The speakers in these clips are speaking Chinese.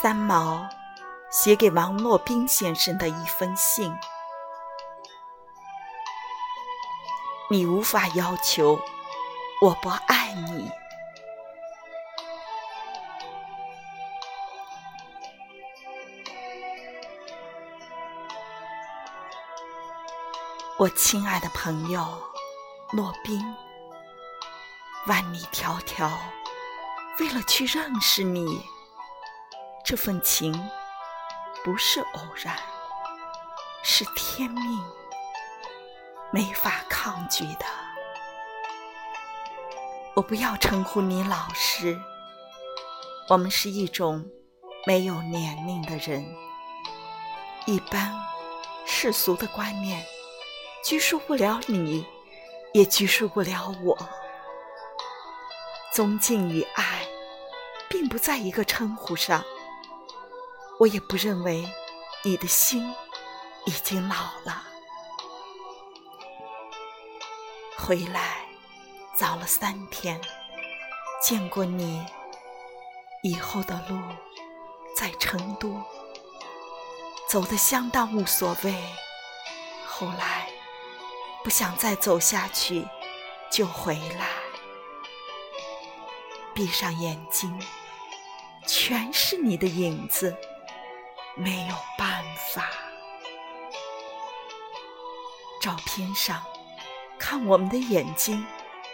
三毛写给王洛宾先生的一封信。你无法要求我不爱你，我亲爱的朋友洛宾，万里迢迢为了去认识你，这份情不是偶然，是天命。没法抗拒的。我不要称呼你老师，我们是一种没有年龄的人。一般世俗的观念拘束不了你，也拘束不了我。尊敬与爱，并不在一个称呼上。我也不认为你的心已经老了。回来早了三天，见过你以后的路，在成都走得相当无所谓。后来不想再走下去，就回来。闭上眼睛，全是你的影子，没有办法。照片上。看我们的眼睛，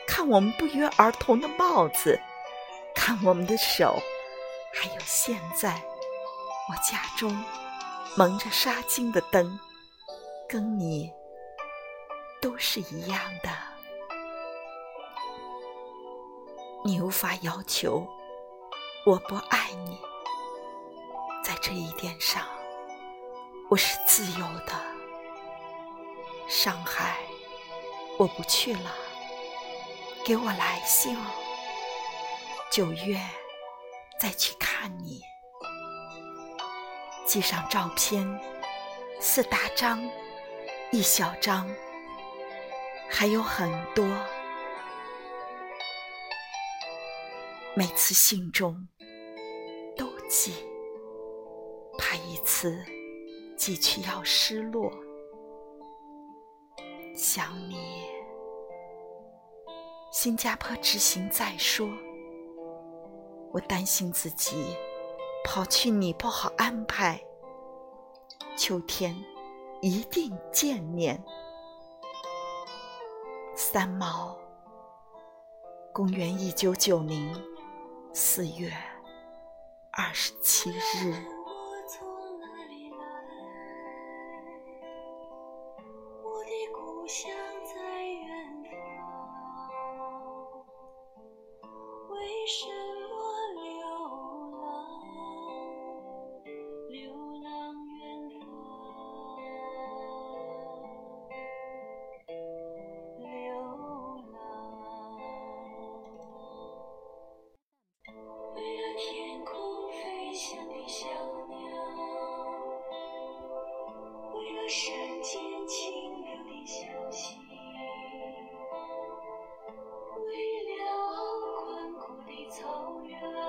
看我们不约而同的帽子，看我们的手，还有现在我家中蒙着纱巾的灯，跟你都是一样的。你无法要求我不爱你，这一点上，我是自由的。上海。我不去了，给我来信。九月再去看你，寄上照片，四大张，一小张，还有很多。每次信中都寄，怕一次寄去要失落。想你，新加坡之行再说。我担心自己跑去你不好安排。秋天一定见面。三毛，公元一九九零四月二十七日。天空飞翔的小鸟，为了山间清流的小溪，为了宽阔的草原。